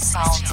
auf Club Sounds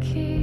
key.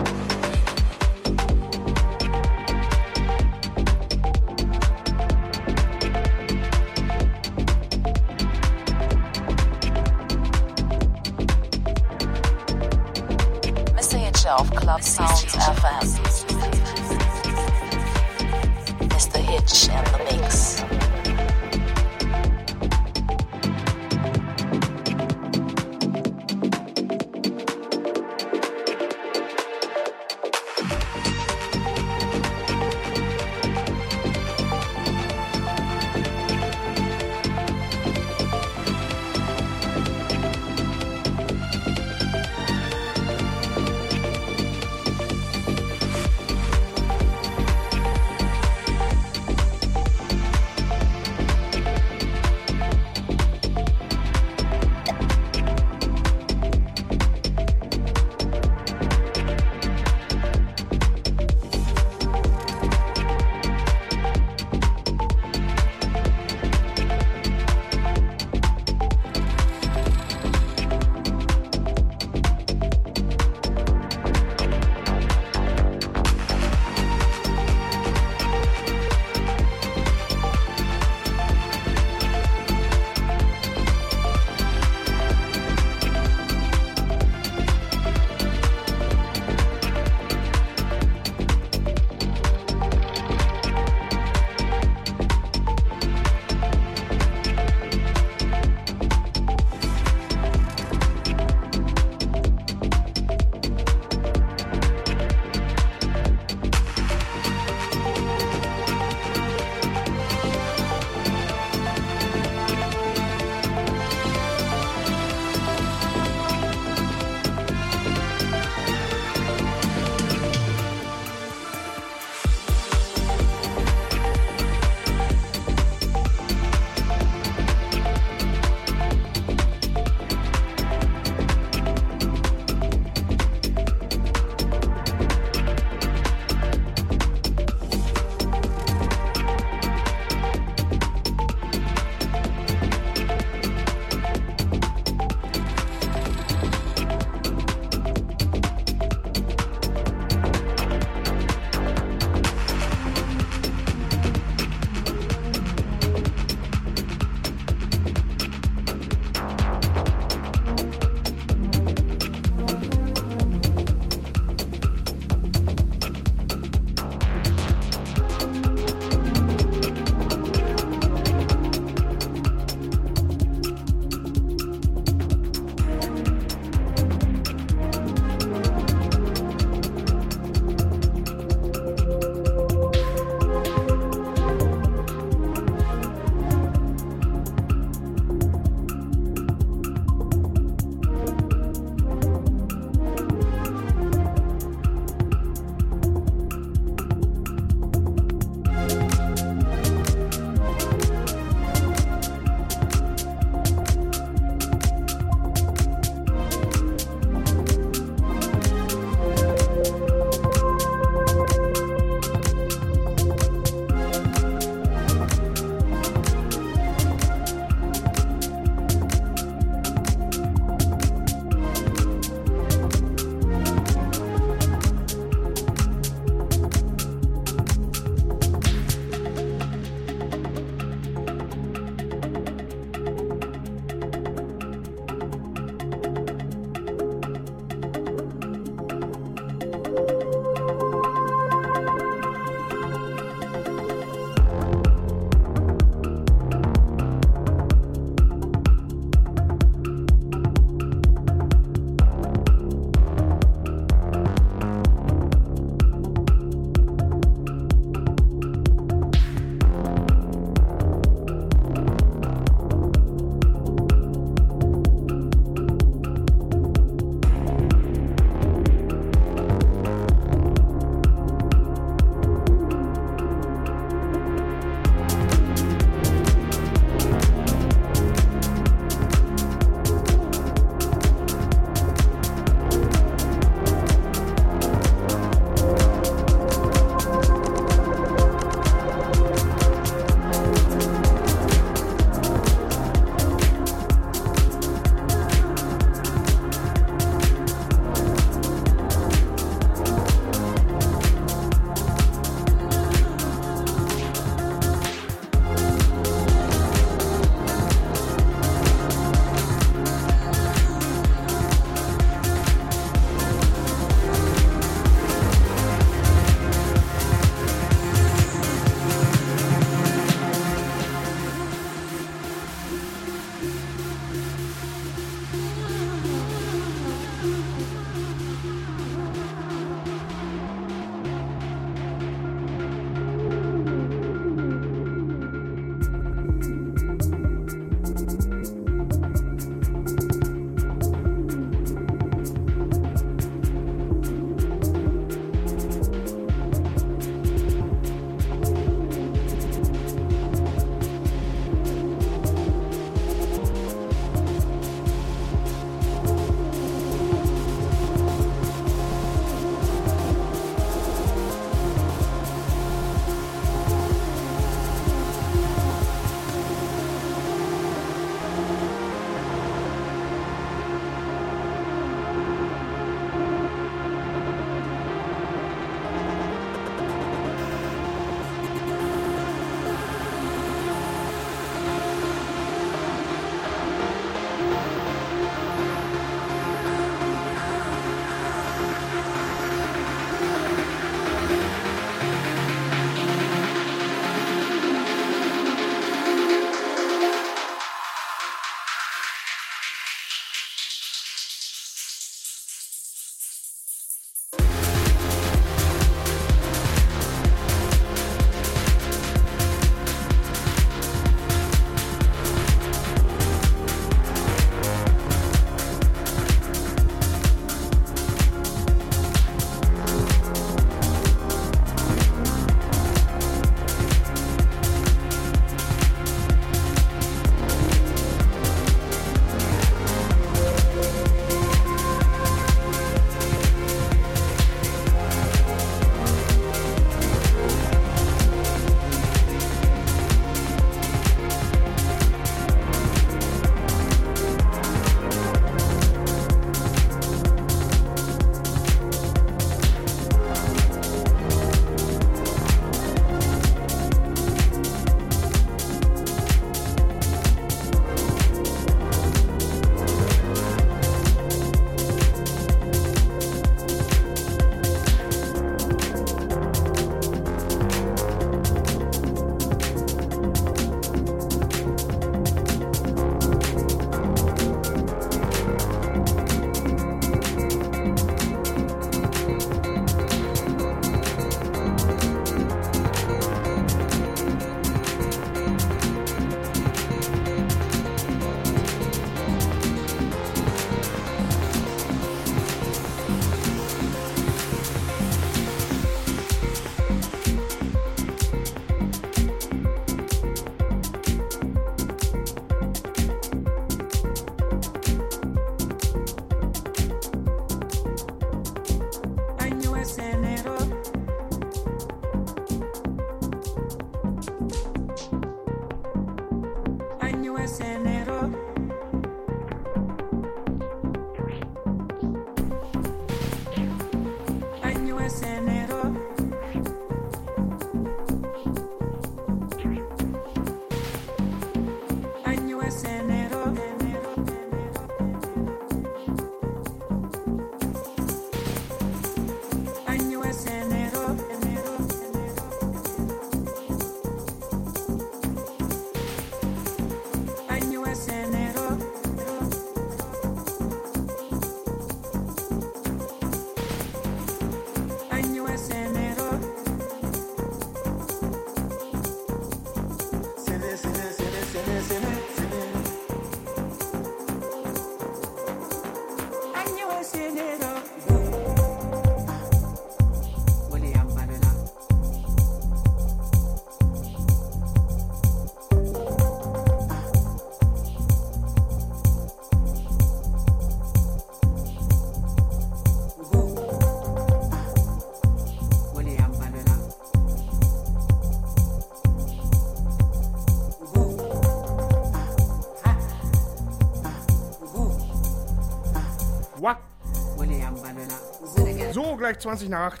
Stockwerk 20 nach 8.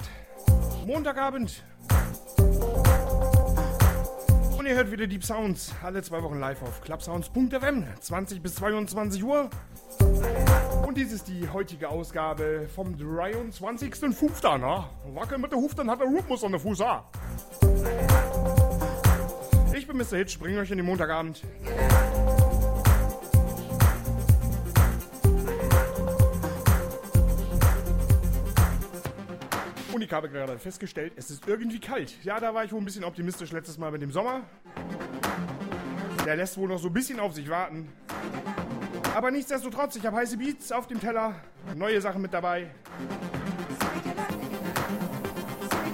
Montagabend. Und ihr hört wieder Deep Sounds. Alle zwei Wochen live auf clubsounds.fm. 20 bis 22 Uhr. Und dies ist die heutige Ausgabe vom 23.05. Na? Wackel mit der Huf, dann hat der Rhythmus an der Fuß. Ah. Ich bin Mr. Hitch, bringe euch in den Montagabend. Ich habe gerade festgestellt, es ist irgendwie kalt. Ja, da war ich wohl ein bisschen optimistisch letztes Mal mit dem Sommer. Der lässt wohl noch so ein bisschen auf sich warten. Aber nichtsdestotrotz, ich habe heiße Beats auf dem Teller, neue Sachen mit dabei.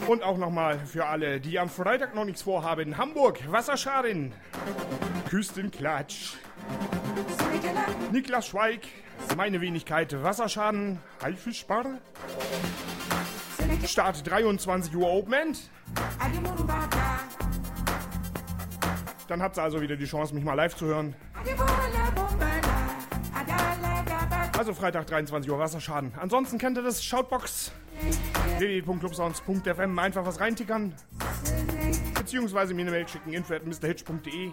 Und auch nochmal für alle, die am Freitag noch nichts vorhaben. Hamburg, Wasserschaden, Küstenklatsch, Niklas Schweig, meine Wenigkeit, Wasserschaden, Haifischbar. Start 23 Uhr Open End. Dann habt ihr also wieder die Chance, mich mal live zu hören. Also Freitag 23 Uhr Wasserschaden. Ansonsten kennt ihr das Shoutbox www.clubsounds.fm einfach was reintickern. Beziehungsweise mir eine Mail schicken info.mrhitch.de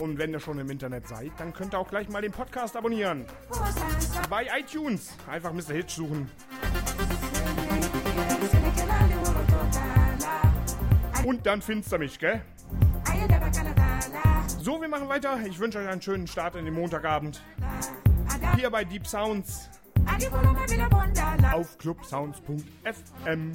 Und wenn ihr schon im Internet seid, dann könnt ihr auch gleich mal den Podcast abonnieren. Bei iTunes einfach Mr. Hitch suchen. Und dann findest du mich, gell? So, wir machen weiter. Ich wünsche euch einen schönen Start in den Montagabend. Hier bei Deep Sounds auf clubsounds.fm.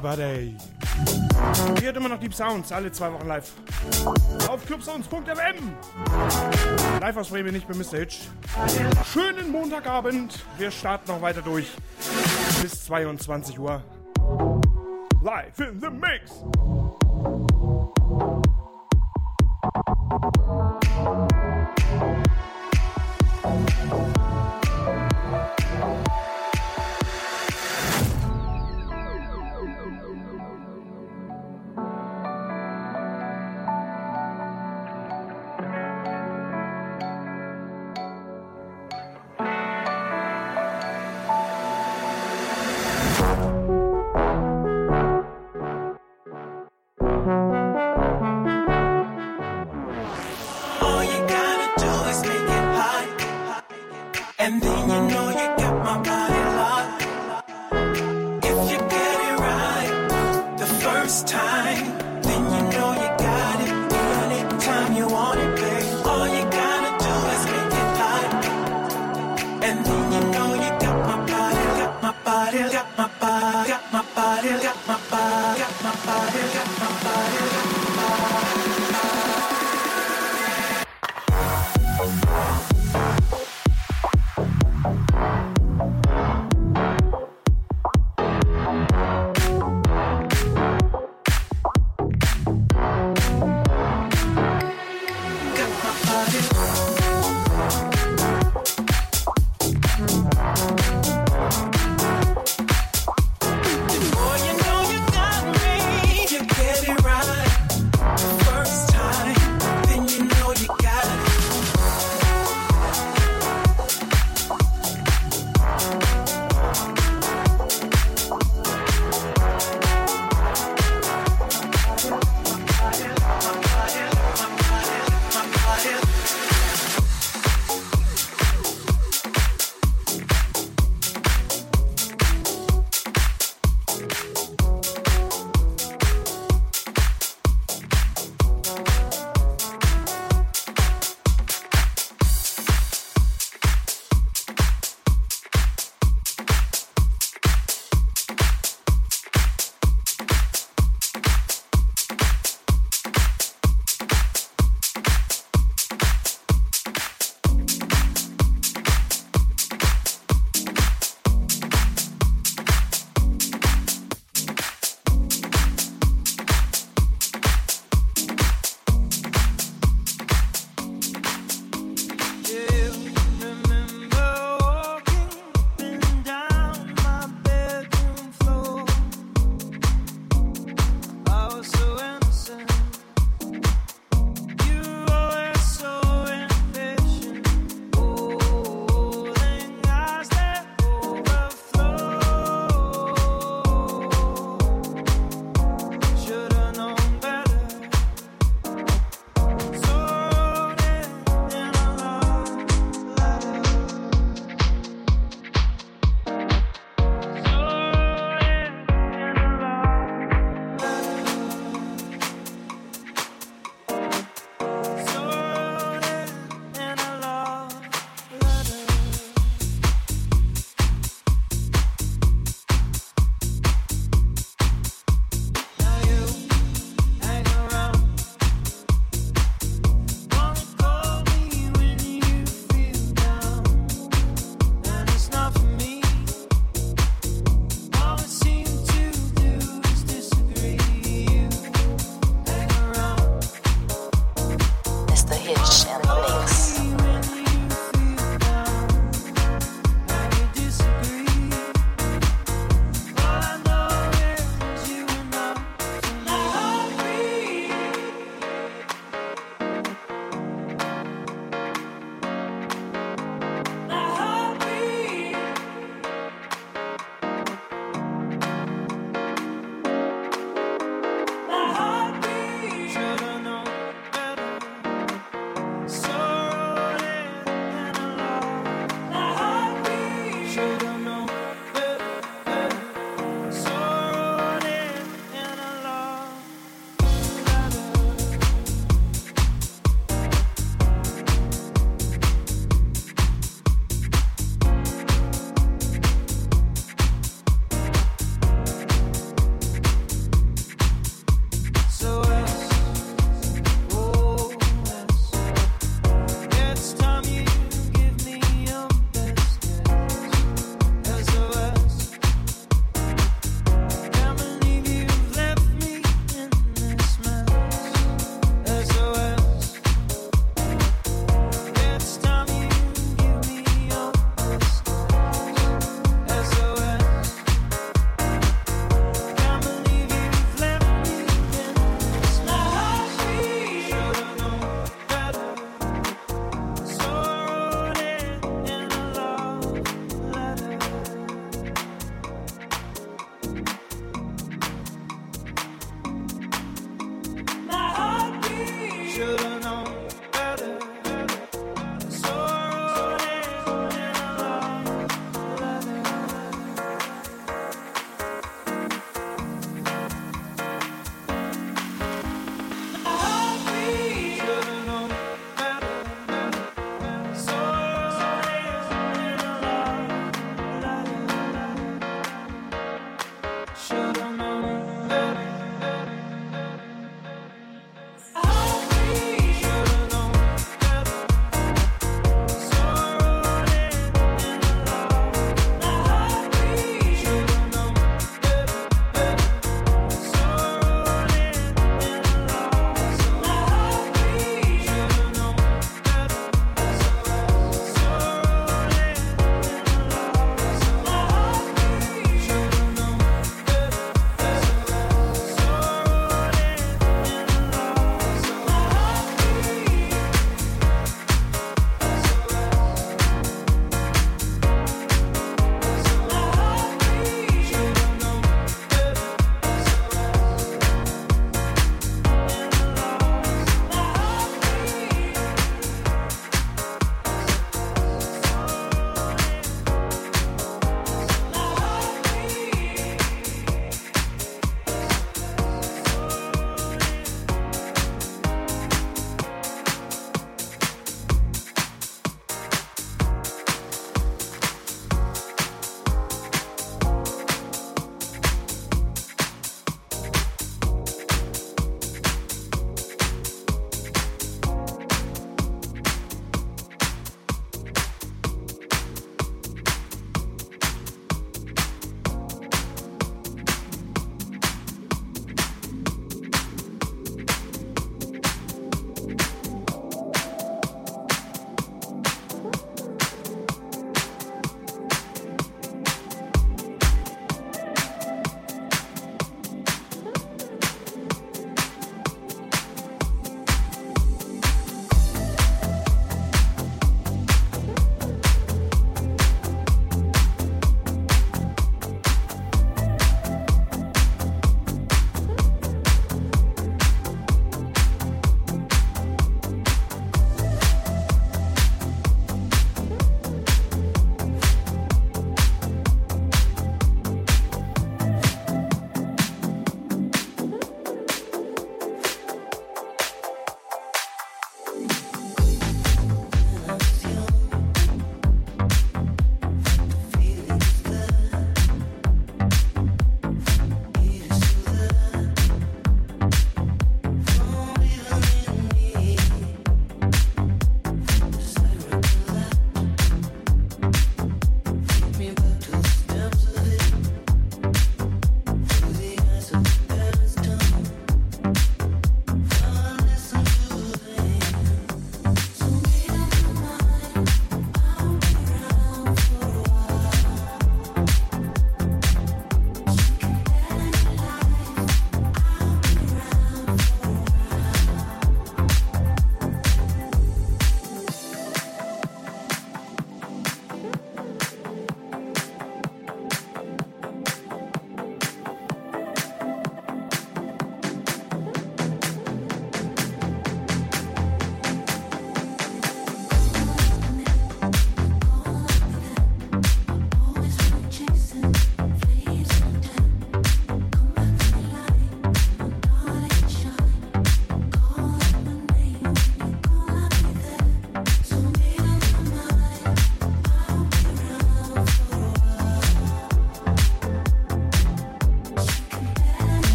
Body. Ihr hört immer noch Deep Sounds, alle zwei Wochen live. Auf clubsounds.fm. Live aus Bremen, nicht bei Mr. Hitch. Schönen Montagabend. Wir starten noch weiter durch. Bis 22 Uhr. Live in the Mix. All you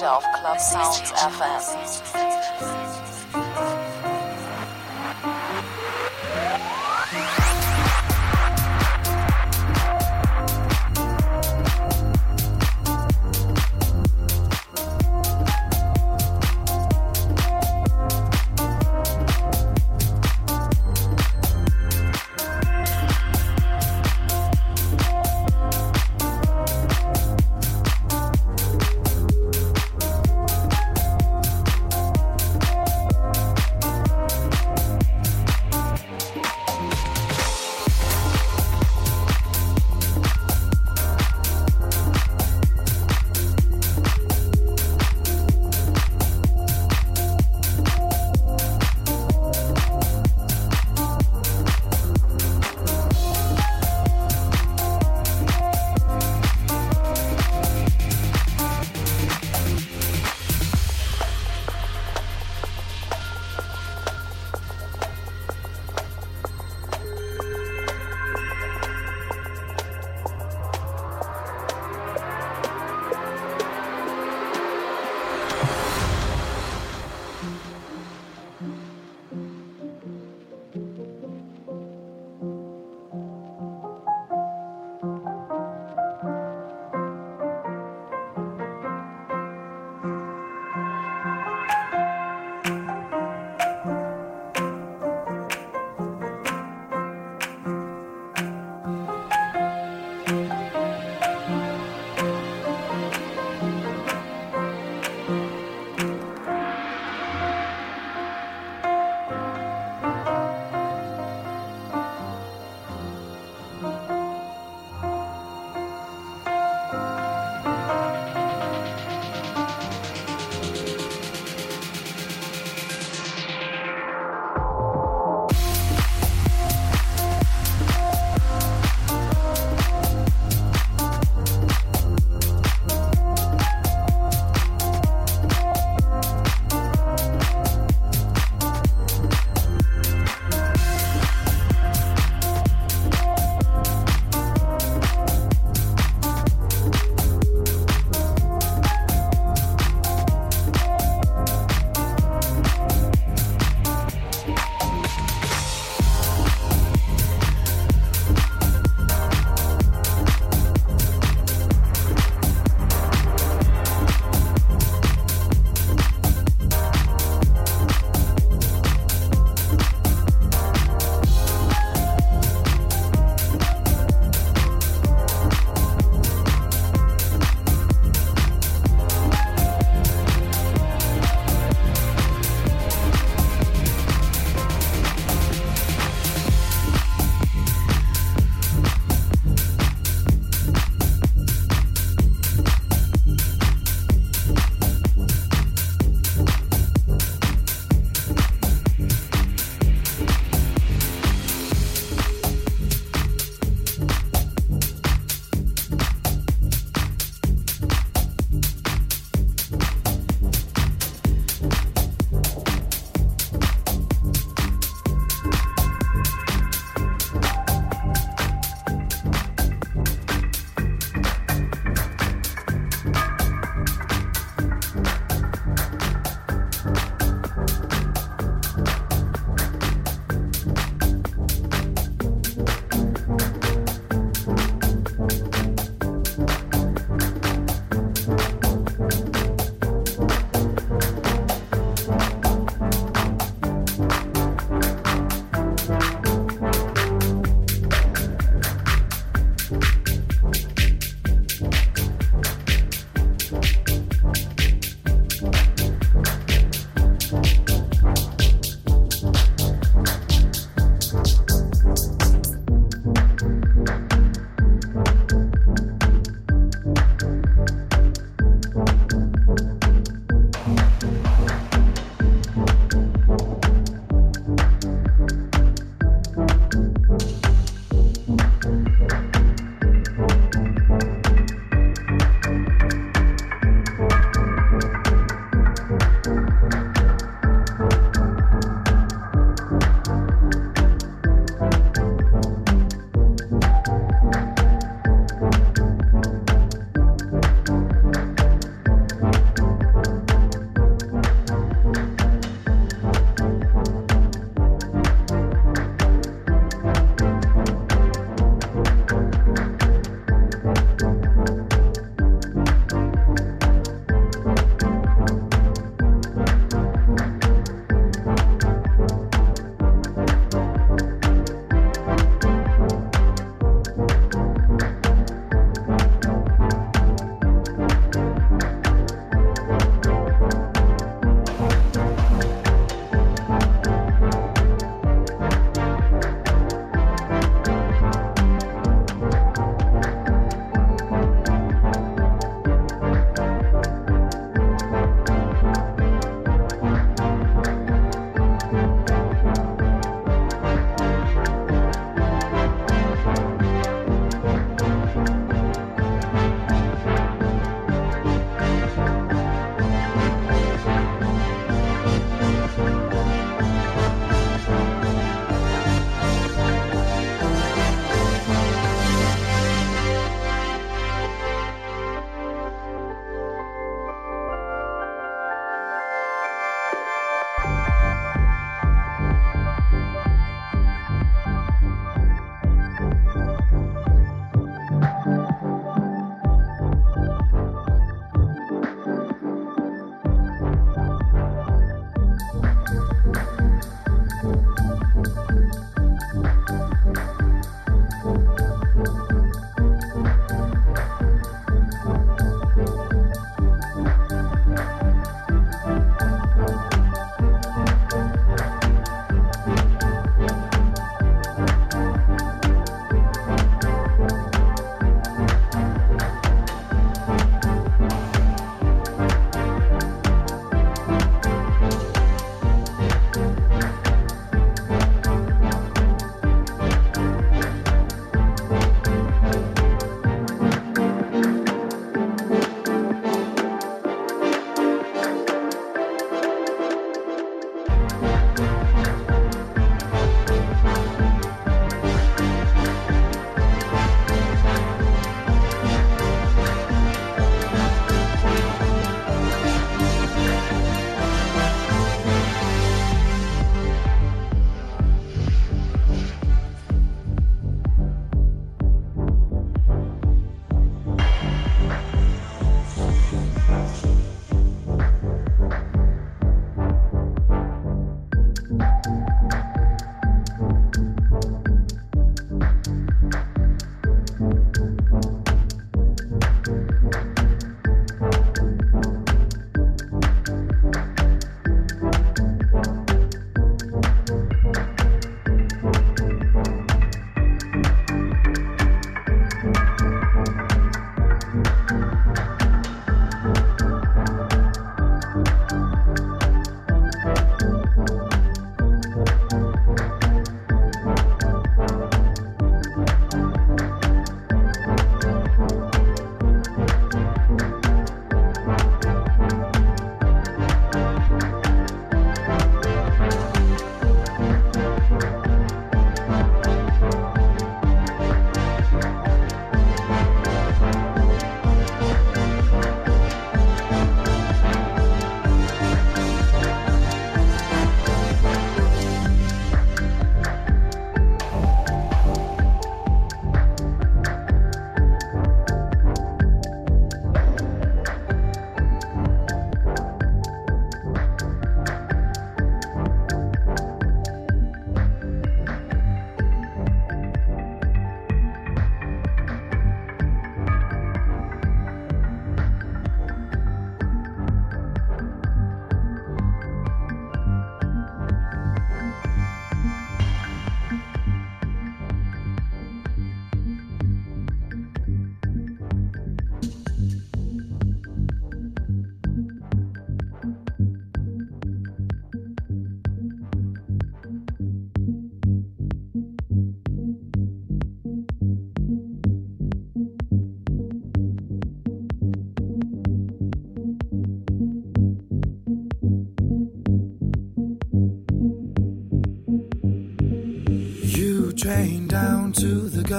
Mr. Hitch auf Club Sounds FM.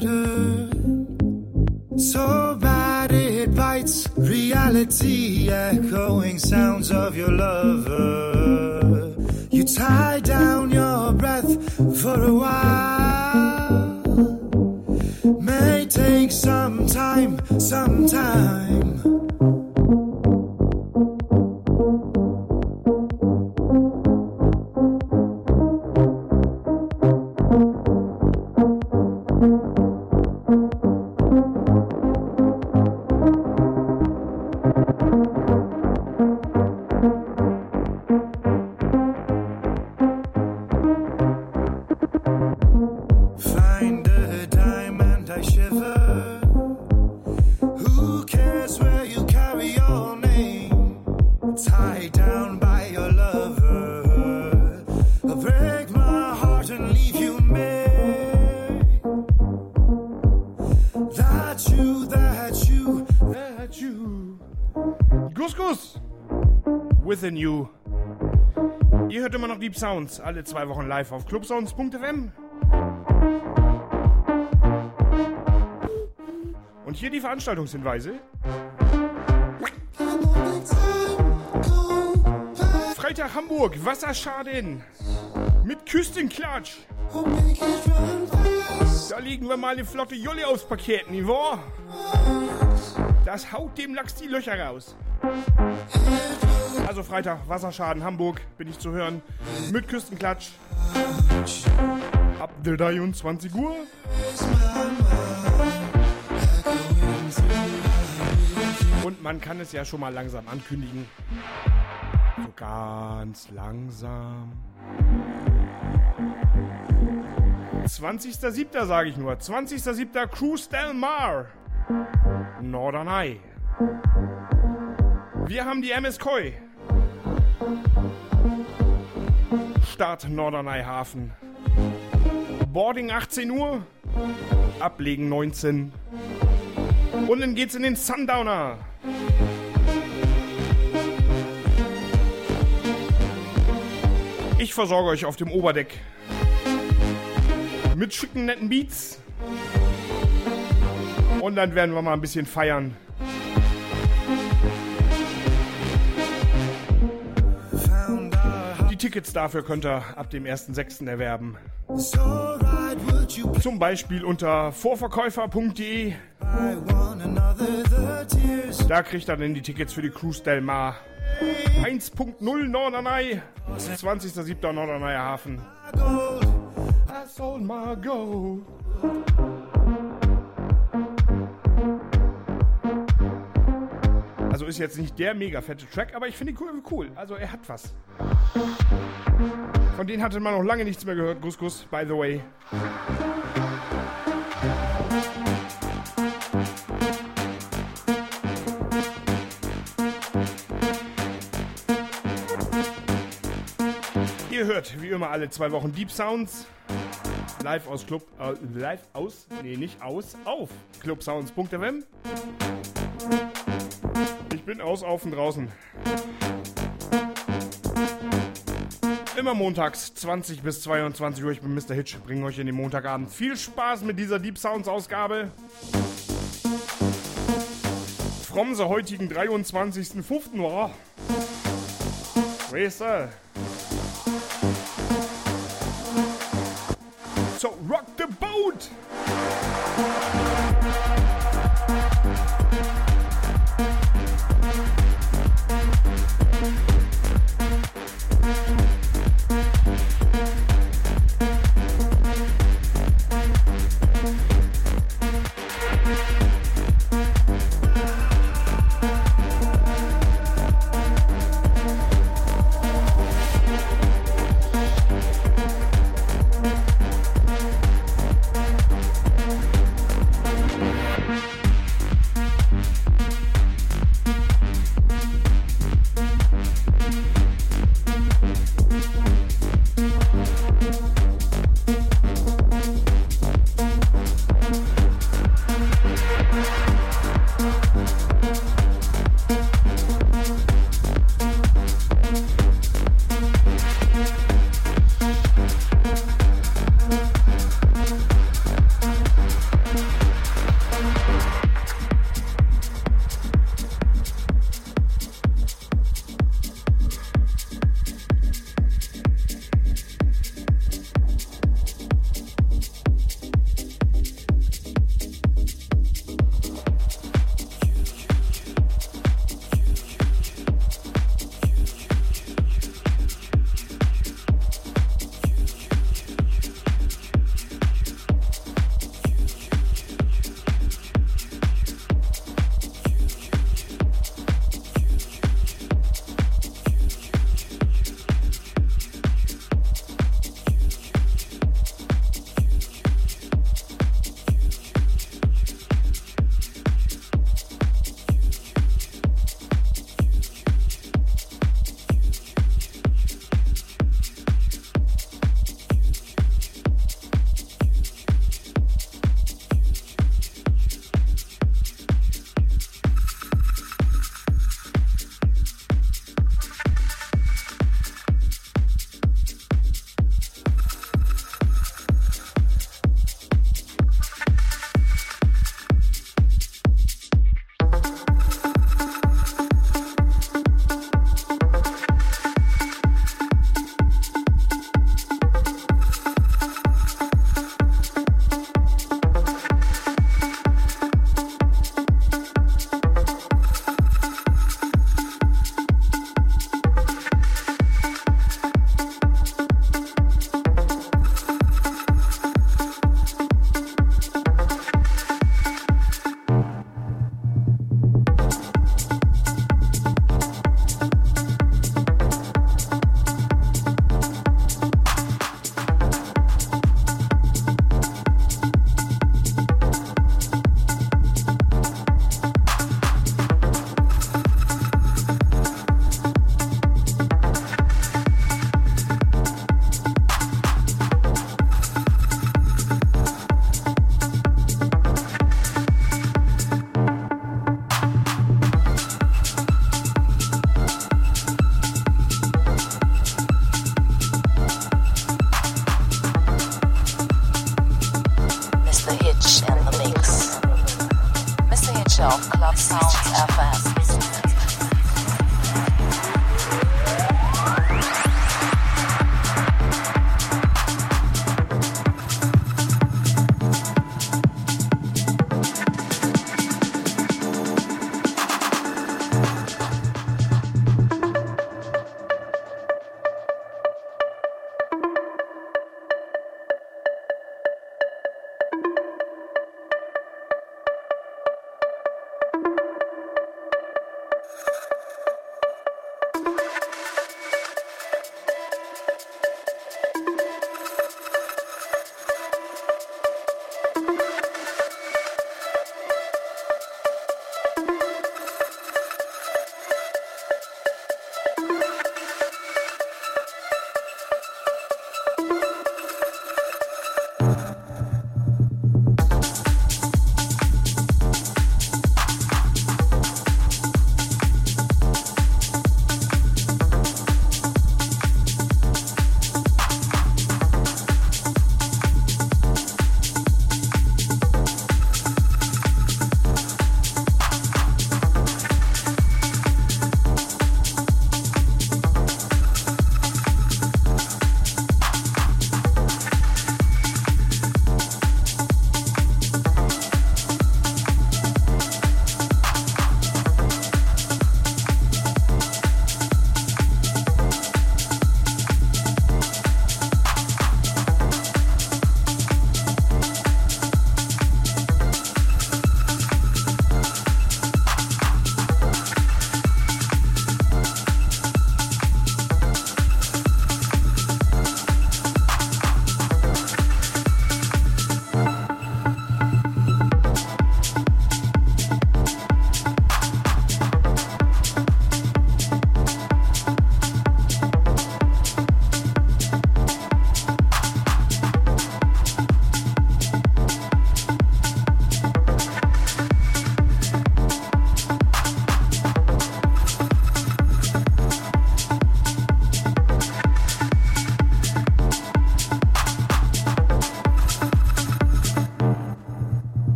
To the Sounds, alle zwei Wochen live auf clubsounds.fm. Und hier die Veranstaltungshinweise. Freitag Hamburg, Wasserschaden. Mit Küstenklatsch. Da liegen wir mal eine flotte Jolle aufs Paket, wahr? Das haut dem Lachs die Löcher raus. Also Freitag, Wasserschaden, Hamburg, bin ich zu hören. Mit Küstenklatsch. Ab der 23 Uhr. Und man kann es ja schon mal langsam ankündigen. So ganz langsam. 20.07. sage ich nur. 20.07. Cruise Del Mar. Norderney. Wir haben die MS Koi. Start Norderney Hafen. Boarding 18 Uhr. Ablegen 19. Und dann geht's in den Sundowner. Ich versorge euch auf dem Oberdeck mit schicken, netten Beats. Und dann werden wir mal ein bisschen feiern. Tickets dafür könnt ihr ab dem 1.6. erwerben. Zum Beispiel unter vorverkäufer.de. Da kriegt ihr dann die Tickets für die Cruise Del Mar. 1.0 Norderney. 20.07. Norderney Hafen. I sold my gold. Also ist jetzt nicht der mega fette Track, aber ich finde ihn cool, cool. Also er hat was. Von denen hatte man noch lange nichts mehr gehört. Gus Gus, by the way. Ihr hört wie immer alle zwei Wochen Deep Sounds. Live aus Club. Äh, live aus? Nee, nicht aus. Auf clubsounds.fm. Ich bin aus, auf und draußen. Immer montags 20 bis 22 Uhr. Ich bin Mr. Hitch. Bringe euch in den Montagabend viel Spaß mit dieser Deep Sounds Ausgabe. From the heutigen 23.05. Oh. Weißt du? So, rock the boat!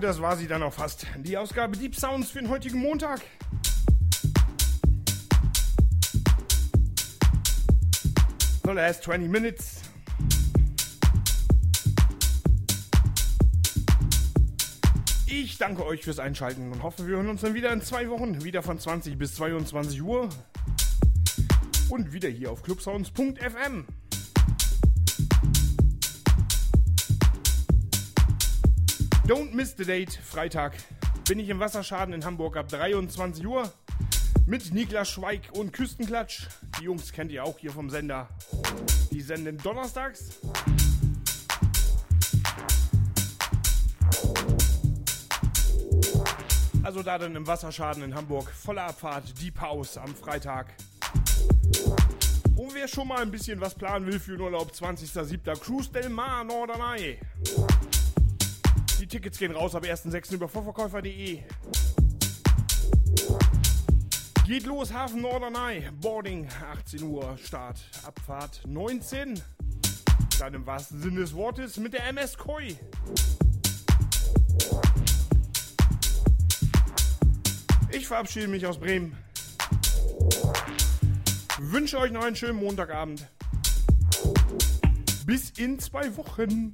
Das war sie dann auch fast. Die Ausgabe Deep Sounds für den heutigen Montag. The last 20 minutes. Ich danke euch fürs Einschalten und hoffe, wir hören uns dann wieder in zwei Wochen, wieder von 20 bis 22 Uhr und wieder hier auf clubsounds.fm. Don't miss the date, Freitag bin ich im Wasserschaden in Hamburg ab 23 Uhr mit Niklas Schweig und Küstenklatsch. Die Jungs kennt ihr auch hier vom Sender. Die senden donnerstags. Also da dann im Wasserschaden in Hamburg. Volle Abfahrt, Deep House am Freitag. Und wer schon mal ein bisschen was planen will für den Urlaub, 20.07. Cruise del Mar Norderney. Tickets gehen raus ab 1.06. über vorverkäufer.de. Geht los, Hafen Norderney. Boarding 18 Uhr, Start, Abfahrt 19. Dann im wahrsten Sinne des Wortes mit der MS Koi. Ich verabschiede mich aus Bremen. Wünsche euch noch einen schönen Montagabend. Bis in zwei Wochen.